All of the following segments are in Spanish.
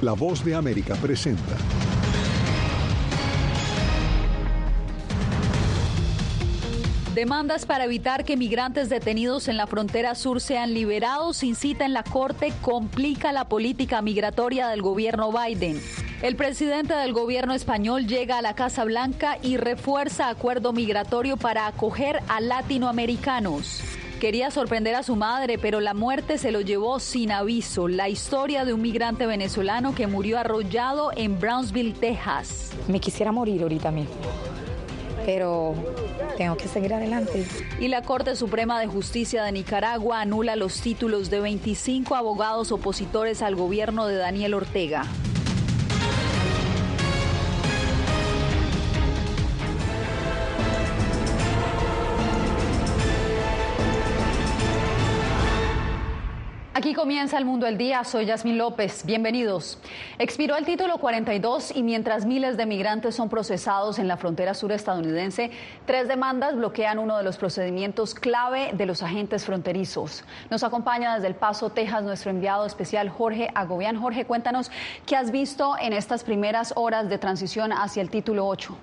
La voz de América presenta. Demandas para evitar que migrantes detenidos en la frontera sur sean liberados sin cita en la Corte complica la política migratoria del gobierno Biden. El presidente del gobierno español llega a la Casa Blanca y refuerza acuerdo migratorio para acoger a latinoamericanos. Quería sorprender a su madre, pero la muerte se lo llevó sin aviso. La historia de un migrante venezolano que murió arrollado en Brownsville, Texas. Me quisiera morir ahorita mismo pero tengo que seguir adelante. Y la Corte Suprema de Justicia de Nicaragua anula los títulos de 25 abogados opositores al gobierno de Daniel Ortega. Aquí comienza el mundo del día. Soy Yasmín López. Bienvenidos. Expiró el título 42 y mientras miles de migrantes son procesados en la frontera sur estadounidense, tres demandas bloquean uno de los procedimientos clave de los agentes fronterizos. Nos acompaña desde El Paso, Texas, nuestro enviado especial Jorge Agobián. Jorge, cuéntanos qué has visto en estas primeras horas de transición hacia el título 8.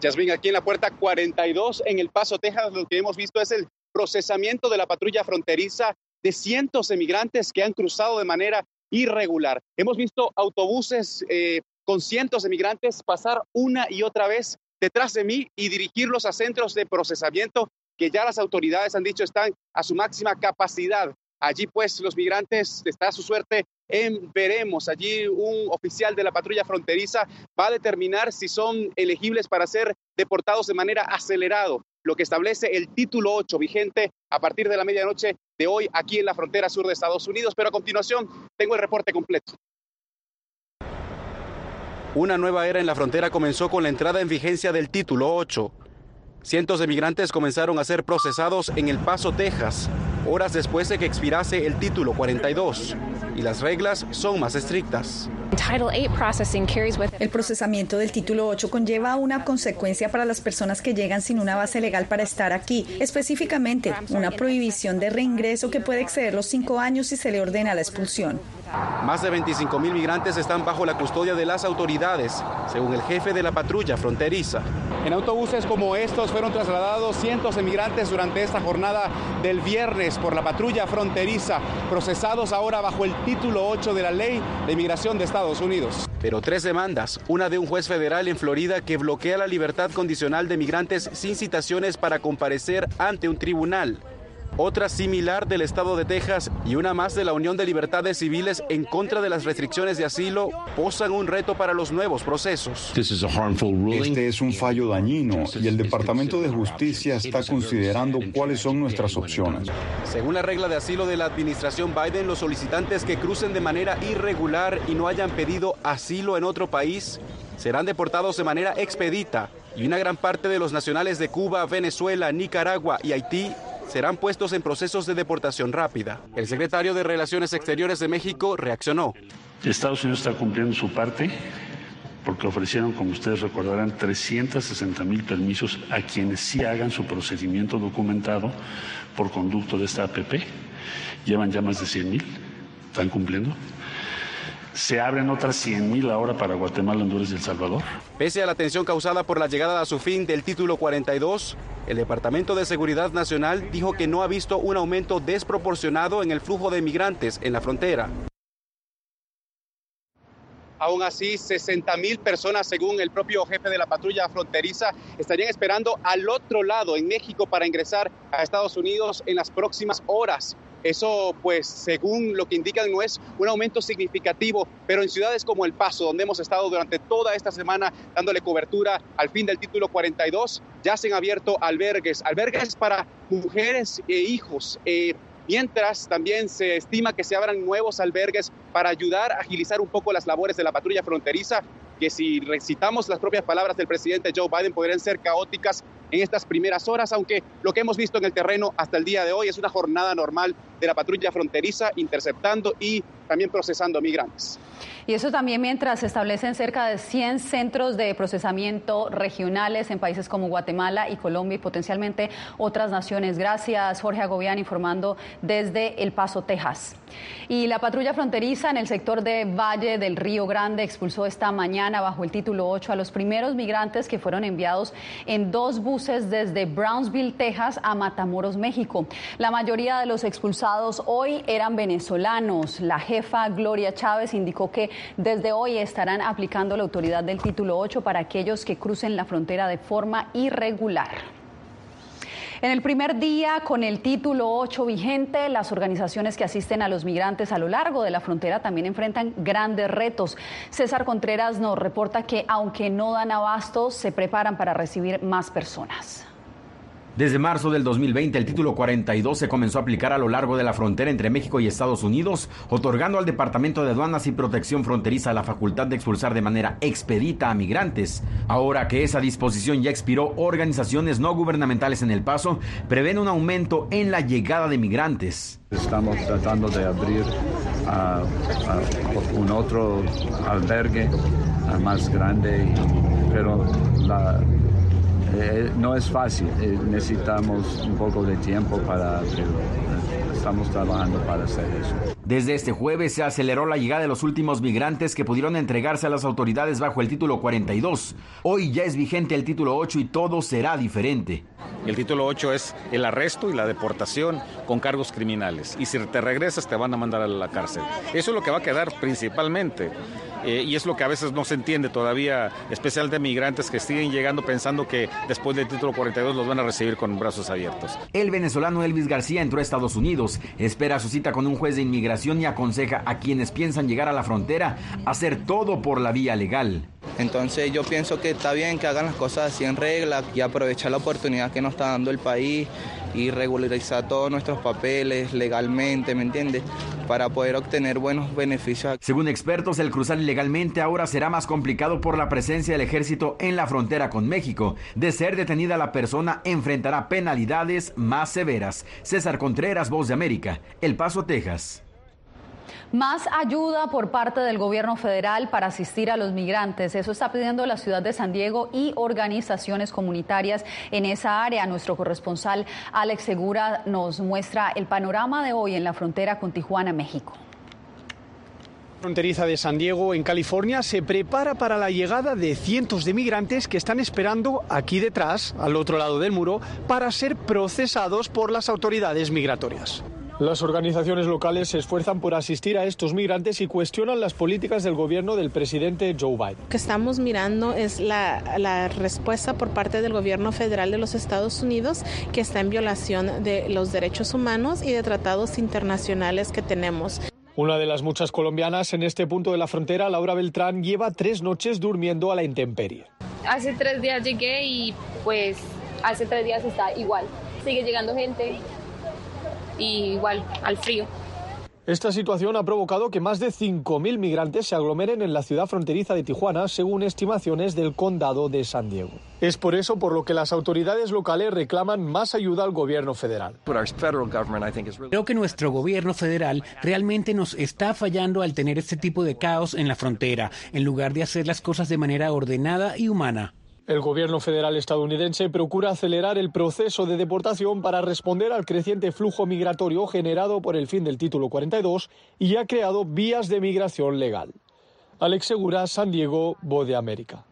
Yasmín, aquí en la puerta 42 en El Paso, Texas, lo que hemos visto es el procesamiento de la patrulla fronteriza de cientos de migrantes que han cruzado de manera irregular. Hemos visto autobuses eh, con cientos de migrantes pasar una y otra vez detrás de mí y dirigirlos a centros de procesamiento que ya las autoridades han dicho están a su máxima capacidad. Allí pues los migrantes, está a su suerte en veremos. Allí un oficial de la patrulla fronteriza va a determinar si son elegibles para ser deportados de manera acelerado lo que establece el título 8 vigente a partir de la medianoche de hoy aquí en la frontera sur de Estados Unidos. Pero a continuación tengo el reporte completo. Una nueva era en la frontera comenzó con la entrada en vigencia del título 8. Cientos de migrantes comenzaron a ser procesados en El Paso, Texas, horas después de que expirase el título 42, y las reglas son más estrictas. El procesamiento del título 8 conlleva una consecuencia para las personas que llegan sin una base legal para estar aquí, específicamente una prohibición de reingreso que puede exceder los cinco años si se le ordena la expulsión. Más de 25 mil migrantes están bajo la custodia de las autoridades, según el jefe de la patrulla fronteriza. En autobuses como estos fueron trasladados cientos de migrantes durante esta jornada del viernes por la patrulla fronteriza, procesados ahora bajo el título 8 de la ley de inmigración de Estados Unidos. Pero tres demandas, una de un juez federal en Florida que bloquea la libertad condicional de migrantes sin citaciones para comparecer ante un tribunal otra similar del estado de Texas y una más de la Unión de Libertades Civiles en contra de las restricciones de asilo posan un reto para los nuevos procesos. Este es un fallo dañino y el Departamento de Justicia está considerando cuáles son nuestras opciones. Según la regla de asilo de la administración Biden, los solicitantes que crucen de manera irregular y no hayan pedido asilo en otro país serán deportados de manera expedita y una gran parte de los nacionales de Cuba, Venezuela, Nicaragua y Haití serán puestos en procesos de deportación rápida. El secretario de Relaciones Exteriores de México reaccionó. Estados Unidos está cumpliendo su parte porque ofrecieron, como ustedes recordarán, 360 mil permisos a quienes sí hagan su procedimiento documentado por conducto de esta APP. Llevan ya más de 100 mil, están cumpliendo. Se abren otras 100.000 ahora para Guatemala, Honduras y El Salvador. Pese a la tensión causada por la llegada a su fin del título 42, el Departamento de Seguridad Nacional dijo que no ha visto un aumento desproporcionado en el flujo de migrantes en la frontera. Aún así, 60 mil personas, según el propio jefe de la patrulla fronteriza, estarían esperando al otro lado, en México, para ingresar a Estados Unidos en las próximas horas. Eso, pues, según lo que indican, no es un aumento significativo, pero en ciudades como El Paso, donde hemos estado durante toda esta semana dándole cobertura al fin del título 42, ya se han abierto albergues, albergues para mujeres e hijos. Eh, mientras también se estima que se abran nuevos albergues para ayudar a agilizar un poco las labores de la patrulla fronteriza, que si recitamos las propias palabras del presidente Joe Biden podrían ser caóticas en estas primeras horas, aunque lo que hemos visto en el terreno hasta el día de hoy es una jornada normal de la patrulla fronteriza interceptando y también procesando migrantes. Y eso también mientras se establecen cerca de 100 centros de procesamiento regionales en países como Guatemala y Colombia y potencialmente otras naciones. Gracias, Jorge Agobián, informando desde El Paso, Texas. Y la patrulla fronteriza en el sector de Valle del Río Grande expulsó esta mañana bajo el título 8 a los primeros migrantes que fueron enviados en dos buses desde Brownsville, Texas a Matamoros, México. La mayoría de los expulsados hoy eran venezolanos. La jefa Gloria Chávez indicó que desde hoy estarán aplicando la autoridad del título 8 para aquellos que crucen la frontera de forma irregular. En el primer día, con el título 8 vigente, las organizaciones que asisten a los migrantes a lo largo de la frontera también enfrentan grandes retos. César Contreras nos reporta que, aunque no dan abasto, se preparan para recibir más personas. Desde marzo del 2020, el título 42 se comenzó a aplicar a lo largo de la frontera entre México y Estados Unidos, otorgando al Departamento de Aduanas y Protección Fronteriza la facultad de expulsar de manera expedita a migrantes. Ahora que esa disposición ya expiró, organizaciones no gubernamentales en El Paso prevén un aumento en la llegada de migrantes. Estamos tratando de abrir un otro albergue más grande, pero la eh, no es fácil, eh, necesitamos un poco de tiempo para abrirlo. Estamos trabajando para hacer eso. Desde este jueves se aceleró la llegada de los últimos migrantes que pudieron entregarse a las autoridades bajo el título 42. Hoy ya es vigente el título 8 y todo será diferente. El título 8 es el arresto y la deportación con cargos criminales. Y si te regresas te van a mandar a la cárcel. Eso es lo que va a quedar principalmente. Eh, y es lo que a veces no se entiende todavía, especial de migrantes que siguen llegando pensando que después del título 42 los van a recibir con brazos abiertos. El venezolano Elvis García entró a Estados Unidos, espera su cita con un juez de inmigración y aconseja a quienes piensan llegar a la frontera hacer todo por la vía legal. Entonces yo pienso que está bien que hagan las cosas así en regla y aprovechar la oportunidad que nos está dando el país y regularizar todos nuestros papeles legalmente, ¿me entiendes? Para poder obtener buenos beneficios. Según expertos, el cruzar ilegalmente ahora será más complicado por la presencia del ejército en la frontera con México. De ser detenida la persona, enfrentará penalidades más severas. César Contreras, Voz de América, El Paso, Texas. Más ayuda por parte del gobierno federal para asistir a los migrantes. Eso está pidiendo la ciudad de San Diego y organizaciones comunitarias en esa área. Nuestro corresponsal Alex Segura nos muestra el panorama de hoy en la frontera con Tijuana, México fronteriza de San Diego, en California, se prepara para la llegada de cientos de migrantes que están esperando aquí detrás, al otro lado del muro, para ser procesados por las autoridades migratorias. Las organizaciones locales se esfuerzan por asistir a estos migrantes y cuestionan las políticas del gobierno del presidente Joe Biden. Lo que estamos mirando es la, respuesta por parte del gobierno federal de los Estados Unidos que está en violación de los derechos humanos y de tratados internacionales que tenemos. Una de las muchas colombianas en este punto de la frontera, Laura Beltrán, lleva tres noches durmiendo a la intemperie. Hace tres días llegué y pues hace tres días está igual. Sigue llegando gente, y igual al frío. Esta situación ha provocado que más de 5.000 migrantes se aglomeren en la ciudad fronteriza de Tijuana, según estimaciones del condado de San Diego. Es por eso por lo que las autoridades locales reclaman más ayuda al gobierno federal. Creo que nuestro gobierno federal realmente nos está fallando al tener este tipo de caos en la frontera, en lugar de hacer las cosas de manera ordenada y humana. El gobierno federal estadounidense procura acelerar el proceso de deportación para responder al creciente flujo migratorio generado por el fin del título 42 y ha creado vías de migración legal. Alex Segura, San Diego, Voz de América.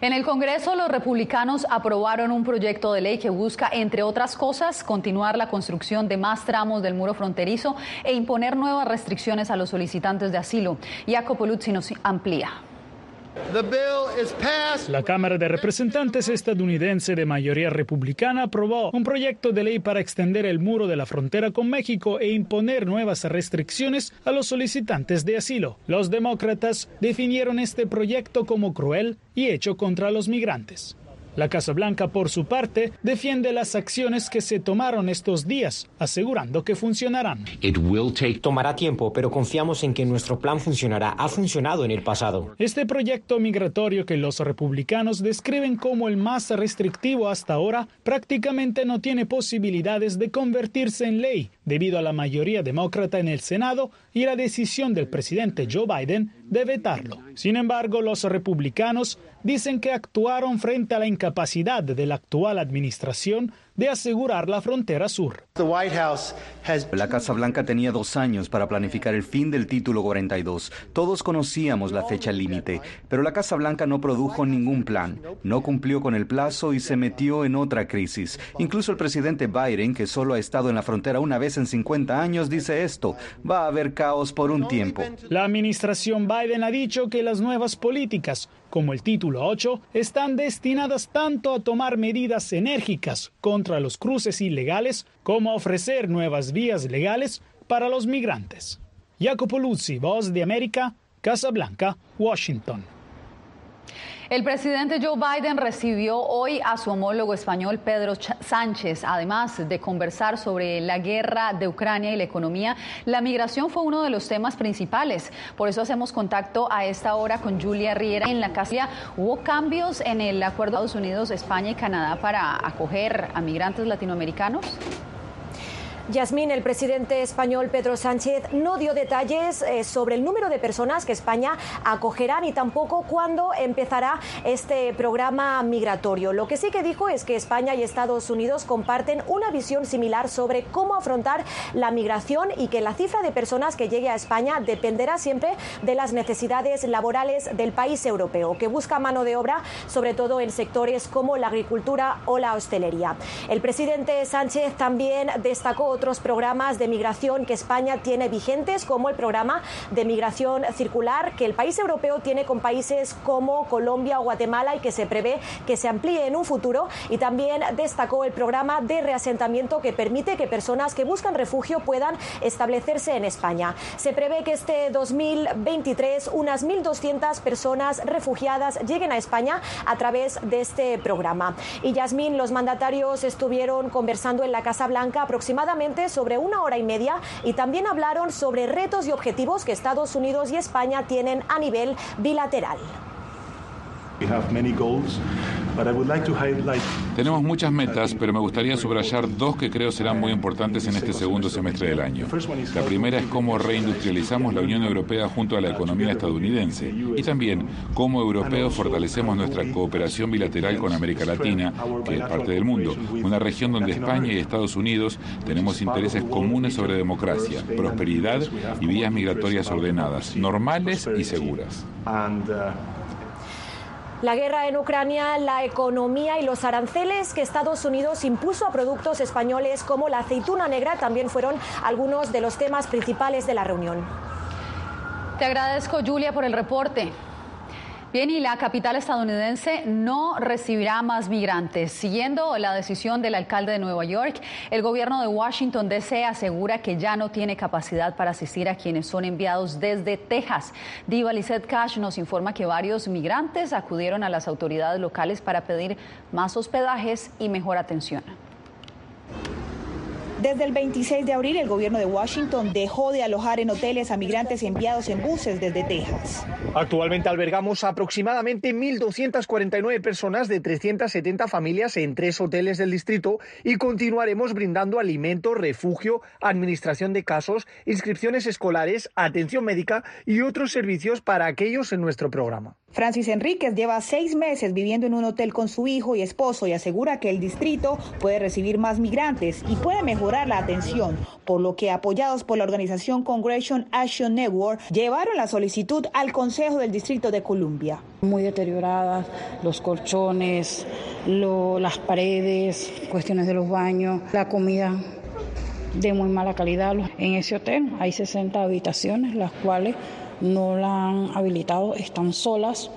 En el Congreso, los republicanos aprobaron un proyecto de ley que busca, entre otras cosas, continuar la construcción de más tramos del muro fronterizo e imponer nuevas restricciones a los solicitantes de asilo. Jacopo Luzzi nos amplía. La Cámara de Representantes estadounidense de mayoría republicana aprobó un proyecto de ley para extender el muro de la frontera con México e imponer nuevas restricciones a los solicitantes de asilo. Los demócratas definieron este proyecto como cruel y hecho contra los migrantes. La Casa Blanca, por su parte, defiende las acciones que se tomaron estos días, asegurando que funcionarán. Tomará tiempo, pero confiamos en que nuestro plan funcionará. Ha funcionado en el pasado. Este proyecto migratorio que los republicanos describen como el más restrictivo hasta ahora prácticamente no tiene posibilidades de convertirse en ley debido a la mayoría demócrata en el Senado y la decisión del presidente Joe Biden de vetarlo. Sin embargo, los republicanos dicen que actuaron frente a la incapacidad de la actual administración de asegurar la frontera sur. La Casa Blanca tenía dos años para planificar el fin del título 42. Todos conocíamos la fecha límite, pero la Casa Blanca no produjo ningún plan, no cumplió con el plazo y se metió en otra crisis. Incluso el presidente Biden, que solo ha estado en la frontera una vez en 50 años, dice esto, va a haber caos por un tiempo. La administración Biden ha dicho que las nuevas políticas como el título 8, están destinadas tanto a tomar medidas enérgicas contra los cruces ilegales como a ofrecer nuevas vías legales para los migrantes. Jacopo Luzzi, Voz de América, Casa Blanca, Washington. El presidente Joe Biden recibió hoy a su homólogo español Pedro Sánchez. Además de conversar sobre la guerra de Ucrania y la economía, la migración fue uno de los temas principales. Por eso hacemos contacto a esta hora con Julia Riera en la casa. ¿Hubo cambios en el acuerdo de Estados Unidos, España y Canadá para acoger a migrantes latinoamericanos? Yasmín, el presidente español Pedro Sánchez no dio detalles eh, sobre el número de personas que España acogerá ni tampoco cuándo empezará este programa migratorio. Lo que sí que dijo es que España y Estados Unidos comparten una visión similar sobre cómo afrontar la migración y que la cifra de personas que llegue a España dependerá siempre de las necesidades laborales del país europeo, que busca mano de obra sobre todo en sectores como la agricultura o la hostelería. El presidente Sánchez también destacó otros programas de migración que España tiene vigentes, como el programa de migración circular que el país europeo tiene con países como Colombia o Guatemala y que se prevé que se amplíe en un futuro. Y también destacó el programa de reasentamiento que permite que personas que buscan refugio puedan establecerse en España. Se prevé que este 2023 unas 1.200 personas refugiadas lleguen a España a través de este programa. Y Yasmín, los mandatarios estuvieron conversando en la Casa Blanca aproximadamente sobre una hora y media y también hablaron sobre retos y objetivos que Estados Unidos y España tienen a nivel bilateral. Tenemos muchas metas, pero me gustaría subrayar dos que creo serán muy importantes en este segundo semestre del año. La primera es cómo reindustrializamos la Unión Europea junto a la economía estadounidense y también cómo europeos fortalecemos nuestra cooperación bilateral con América Latina, que es parte del mundo, una región donde España y Estados Unidos tenemos intereses comunes sobre democracia, prosperidad y vías migratorias ordenadas, normales y seguras. La guerra en Ucrania, la economía y los aranceles que Estados Unidos impuso a productos españoles como la aceituna negra también fueron algunos de los temas principales de la reunión. Te agradezco, Julia, por el reporte. Bien, y la capital estadounidense no recibirá más migrantes. Siguiendo la decisión del alcalde de Nueva York, el gobierno de Washington DC asegura que ya no tiene capacidad para asistir a quienes son enviados desde Texas. Diva Lizette Cash nos informa que varios migrantes acudieron a las autoridades locales para pedir más hospedajes y mejor atención. Desde el 26 de abril, el gobierno de Washington dejó de alojar en hoteles a migrantes enviados en buses desde Texas. Actualmente albergamos aproximadamente 1.249 personas de 370 familias en tres hoteles del distrito y continuaremos brindando alimento, refugio, administración de casos, inscripciones escolares, atención médica y otros servicios para aquellos en nuestro programa. Francis Enríquez lleva seis meses viviendo en un hotel con su hijo y esposo y asegura que el distrito puede recibir más migrantes y puede mejorar la atención, por lo que apoyados por la organización Congression Action Network llevaron la solicitud al Consejo del Distrito de Columbia. Muy deterioradas, los colchones, las paredes, cuestiones de los baños, la comida de muy mala calidad. En ese hotel hay 60 habitaciones, las cuales no la han habilitado, están solas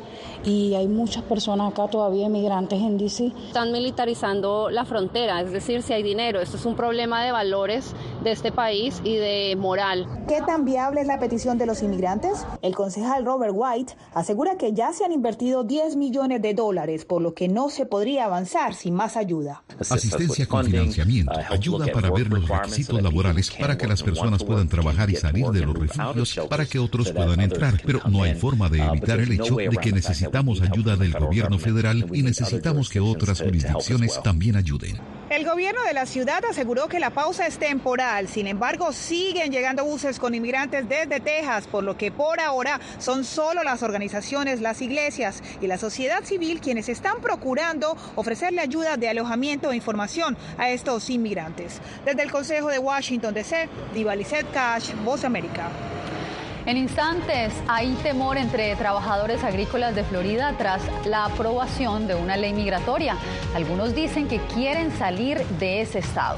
y hay muchas personas acá todavía inmigrantes en DC. Están militarizando la frontera, es decir, si hay dinero. Esto es un problema de valores de este país y de moral. ¿Qué tan viable es la petición de los inmigrantes? El concejal Robert White asegura que ya se han invertido 10 millones de dólares, por lo que no se podría avanzar sin más ayuda. Asistencia con financiamiento, ayuda para ver los requisitos laborales para que las personas puedan trabajar y salir de los refugios para que otros puedan entrar, pero no hay forma de evitar el hecho de que necesitamos ayuda del gobierno federal y necesitamos que otras jurisdicciones también ayuden. El gobierno de la ciudad aseguró que la pausa es temporal, sin embargo siguen llegando buses con inmigrantes desde Texas, por lo que por ahora son solo las organizaciones, las iglesias y la sociedad civil quienes están procurando ofrecerle ayuda de alojamiento e información a estos inmigrantes. Desde el Consejo de Washington DC, Diva Cash, Voz América. En instantes hay temor entre trabajadores agrícolas de Florida tras la aprobación de una ley migratoria. Algunos dicen que quieren salir de ese estado.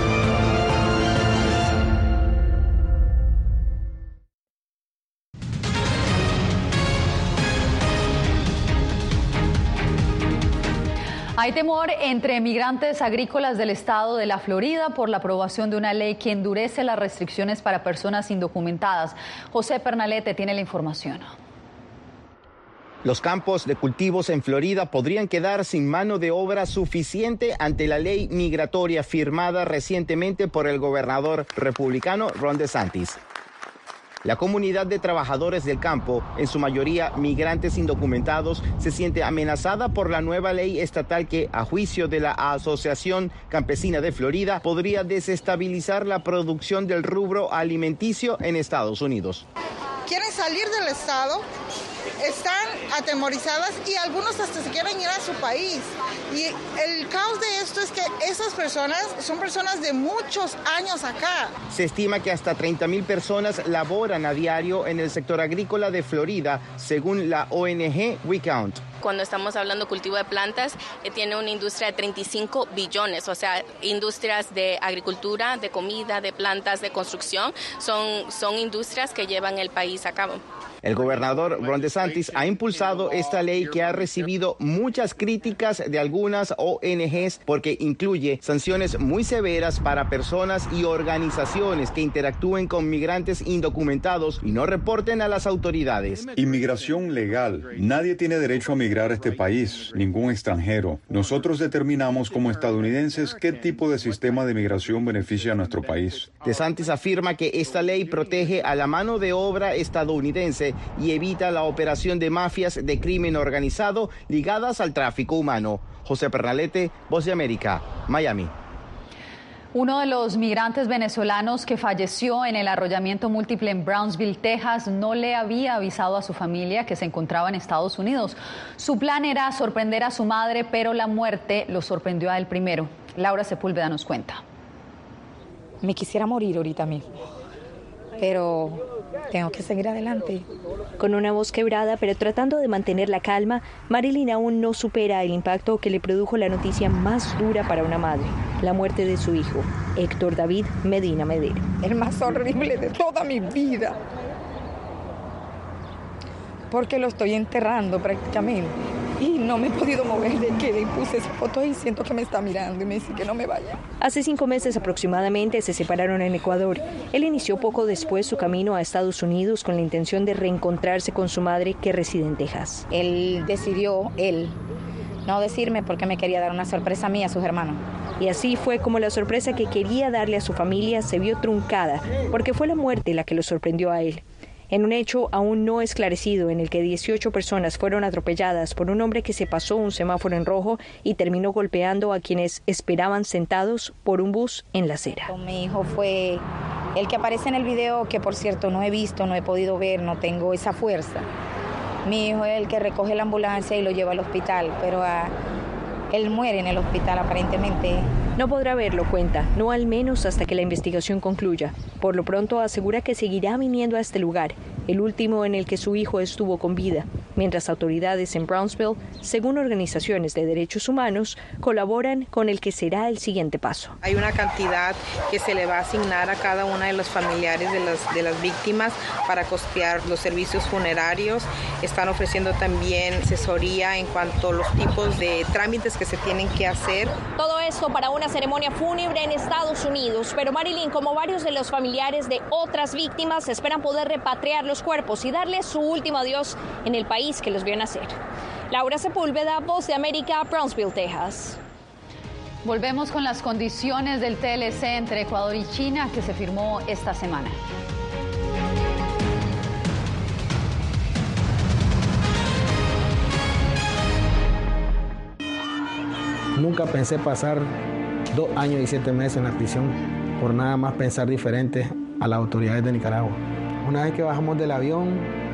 Hay temor entre migrantes agrícolas del estado de la Florida por la aprobación de una ley que endurece las restricciones para personas indocumentadas. José Pernalete tiene la información. Los campos de cultivos en Florida podrían quedar sin mano de obra suficiente ante la ley migratoria firmada recientemente por el gobernador republicano Ron DeSantis. La comunidad de trabajadores del campo, en su mayoría migrantes indocumentados, se siente amenazada por la nueva ley estatal que, a juicio de la Asociación Campesina de Florida, podría desestabilizar la producción del rubro alimenticio en Estados Unidos. Quieren salir del Estado están atemorizadas y algunos hasta se quieren ir a su país. Y el caos de esto es que esas personas son personas de muchos años acá. Se estima que hasta 30 mil personas laboran a diario en el sector agrícola de Florida, según la ONG WeCount. Cuando estamos hablando cultivo de plantas, eh, tiene una industria de 35 billones, o sea, industrias de agricultura, de comida, de plantas, de construcción, son, son industrias que llevan el país a cabo. El gobernador Ron DeSantis ha impulsado esta ley que ha recibido muchas críticas de algunas ONGs porque incluye sanciones muy severas para personas y organizaciones que interactúen con migrantes indocumentados y no reporten a las autoridades. Inmigración legal. Nadie tiene derecho a migrar a este país, ningún extranjero. Nosotros determinamos como estadounidenses qué tipo de sistema de migración beneficia a nuestro país. DeSantis afirma que esta ley protege a la mano de obra estadounidense y evita la operación de mafias de crimen organizado ligadas al tráfico humano. José Pernalete, Voz de América, Miami. Uno de los migrantes venezolanos que falleció en el arrollamiento múltiple en Brownsville, Texas, no le había avisado a su familia que se encontraba en Estados Unidos. Su plan era sorprender a su madre, pero la muerte lo sorprendió a él primero. Laura Sepúlveda nos cuenta. Me quisiera morir ahorita mismo pero tengo que seguir adelante. Con una voz quebrada, pero tratando de mantener la calma, Marilyn aún no supera el impacto que le produjo la noticia más dura para una madre, la muerte de su hijo, Héctor David Medina Medero. El más horrible de toda mi vida. Porque lo estoy enterrando prácticamente y no me he podido mover de que puse esa foto y siento que me está mirando y me dice que no me vaya. Hace cinco meses aproximadamente se separaron en Ecuador. Él inició poco después su camino a Estados Unidos con la intención de reencontrarse con su madre que reside en Texas. Él decidió, él, no decirme porque me quería dar una sorpresa a mí, a sus hermanos. Y así fue como la sorpresa que quería darle a su familia se vio truncada, porque fue la muerte la que lo sorprendió a él en un hecho aún no esclarecido en el que 18 personas fueron atropelladas por un hombre que se pasó un semáforo en rojo y terminó golpeando a quienes esperaban sentados por un bus en la acera. Mi hijo fue el que aparece en el video, que por cierto no he visto, no he podido ver, no tengo esa fuerza. Mi hijo es el que recoge la ambulancia y lo lleva al hospital, pero a él muere en el hospital aparentemente. No podrá verlo, cuenta, no al menos hasta que la investigación concluya. Por lo pronto asegura que seguirá viniendo a este lugar, el último en el que su hijo estuvo con vida, mientras autoridades en Brownsville, según organizaciones de derechos humanos, colaboran con el que será el siguiente paso. Hay una cantidad que se le va a asignar a cada una de los familiares de las, de las víctimas para costear los servicios funerarios. Están ofreciendo también asesoría en cuanto a los tipos de trámites que se tienen que hacer. Todo esto para una ceremonia fúnebre en Estados Unidos, pero Marilyn, como varios de los familiares de otras víctimas, esperan poder repatriar los cuerpos y darles su último adiós en el país que los vio nacer. Laura Sepúlveda, Voz de América, Brownsville, Texas. Volvemos con las condiciones del TLC entre Ecuador y China que se firmó esta semana. Nunca pensé pasar dos años y siete meses en la prisión por nada más pensar diferente a las autoridades de Nicaragua. Una vez que bajamos del avión,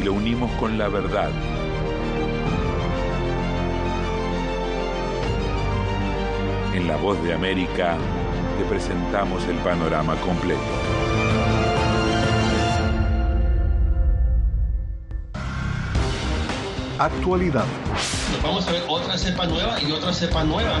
y lo unimos con la verdad. En La Voz de América te presentamos el panorama completo. Actualidad. Vamos a ver otra cepa nueva y otra cepa nueva.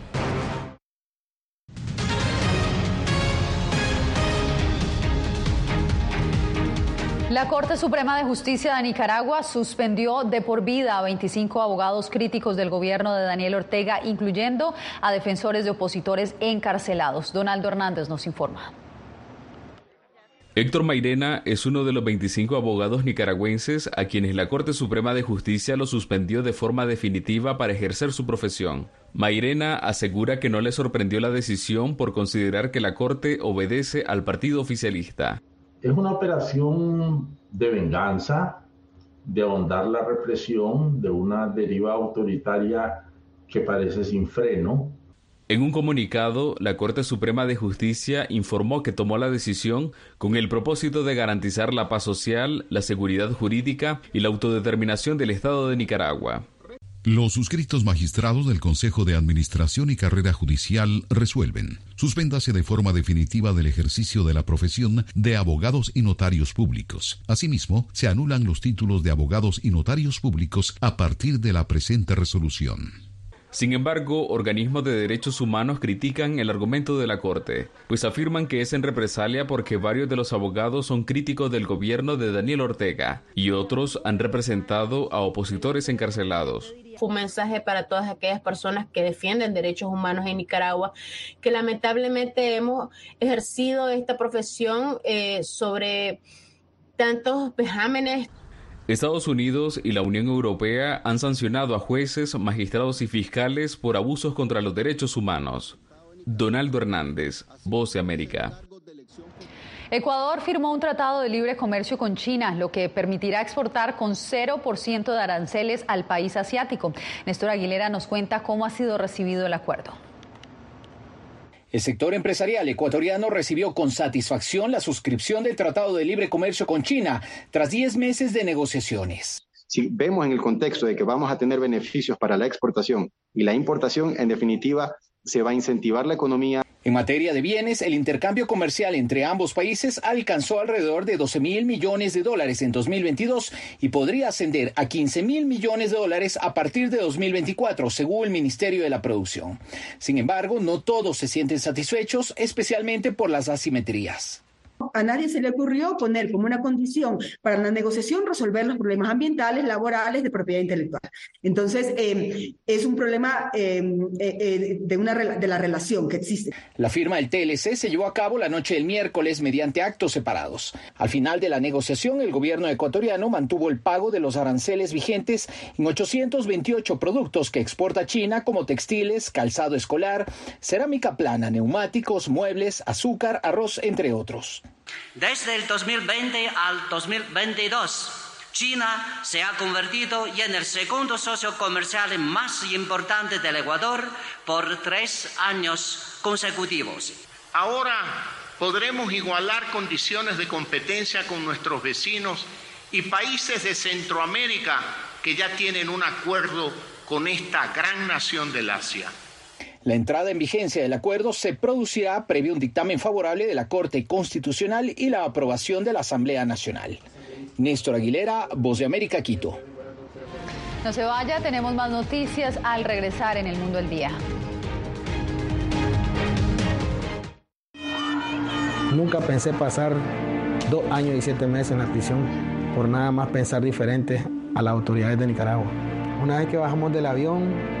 La Corte Suprema de Justicia de Nicaragua suspendió de por vida a 25 abogados críticos del gobierno de Daniel Ortega, incluyendo a defensores de opositores encarcelados. Donaldo Hernández nos informa. Héctor Mairena es uno de los 25 abogados nicaragüenses a quienes la Corte Suprema de Justicia lo suspendió de forma definitiva para ejercer su profesión. Mairena asegura que no le sorprendió la decisión por considerar que la Corte obedece al partido oficialista es una operación de venganza, de ahondar la represión de una deriva autoritaria que parece sin freno. En un comunicado, la Corte Suprema de Justicia informó que tomó la decisión con el propósito de garantizar la paz social, la seguridad jurídica y la autodeterminación del Estado de Nicaragua. Los suscritos magistrados del Consejo de Administración y Carrera Judicial resuelven. Suspéndase de forma definitiva del ejercicio de la profesión de abogados y notarios públicos. Asimismo, se anulan los títulos de abogados y notarios públicos a partir de la presente resolución. Sin embargo, organismos de derechos humanos critican el argumento de la Corte, pues afirman que es en represalia porque varios de los abogados son críticos del gobierno de Daniel Ortega y otros han representado a opositores encarcelados un mensaje para todas aquellas personas que defienden derechos humanos en Nicaragua, que lamentablemente hemos ejercido esta profesión eh, sobre tantos vejámenes. Estados Unidos y la Unión Europea han sancionado a jueces, magistrados y fiscales por abusos contra los derechos humanos. Donaldo Hernández, Voz de América. Ecuador firmó un tratado de libre comercio con China, lo que permitirá exportar con 0% de aranceles al país asiático. Néstor Aguilera nos cuenta cómo ha sido recibido el acuerdo. El sector empresarial ecuatoriano recibió con satisfacción la suscripción del Tratado de Libre Comercio con China tras 10 meses de negociaciones. Si vemos en el contexto de que vamos a tener beneficios para la exportación y la importación, en definitiva, se va a incentivar la economía. En materia de bienes, el intercambio comercial entre ambos países alcanzó alrededor de 12 mil millones de dólares en 2022 y podría ascender a 15 mil millones de dólares a partir de 2024, según el Ministerio de la Producción. Sin embargo, no todos se sienten satisfechos, especialmente por las asimetrías. A nadie se le ocurrió poner como una condición para la negociación resolver los problemas ambientales, laborales, de propiedad intelectual. Entonces, em, es un problema em, eh, eh, de, una, de la relación que existe. La firma del TLC se llevó a cabo la noche del miércoles mediante actos separados. Al final de la negociación, el gobierno ecuatoriano mantuvo el pago de los aranceles vigentes en 828 productos que exporta China, como textiles, calzado escolar, cerámica plana, neumáticos, muebles, azúcar, arroz, entre otros. Desde el 2020 al 2022, China se ha convertido en el segundo socio comercial más importante del Ecuador por tres años consecutivos. Ahora podremos igualar condiciones de competencia con nuestros vecinos y países de Centroamérica que ya tienen un acuerdo con esta gran nación del Asia. La entrada en vigencia del acuerdo se producirá previo un dictamen favorable de la Corte Constitucional y la aprobación de la Asamblea Nacional. Néstor Aguilera, Voz de América, Quito. No se vaya, tenemos más noticias al regresar en el Mundo del Día. Nunca pensé pasar dos años y siete meses en la prisión por nada más pensar diferente a las autoridades de Nicaragua. Una vez que bajamos del avión,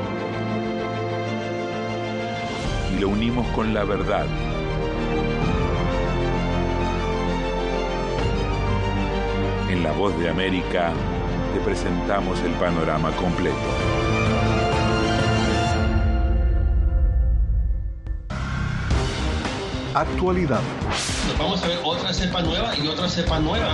lo unimos con la verdad. En La Voz de América te presentamos el panorama completo. Actualidad. vamos a ver otra cepa nueva y otra cepa nueva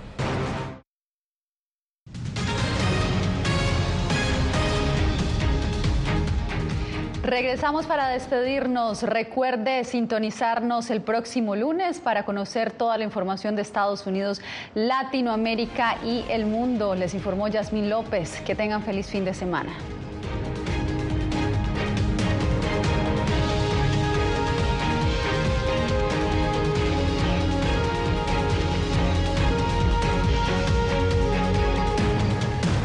Regresamos para despedirnos. Recuerde sintonizarnos el próximo lunes para conocer toda la información de Estados Unidos, Latinoamérica y el mundo. Les informó Yasmín López. Que tengan feliz fin de semana.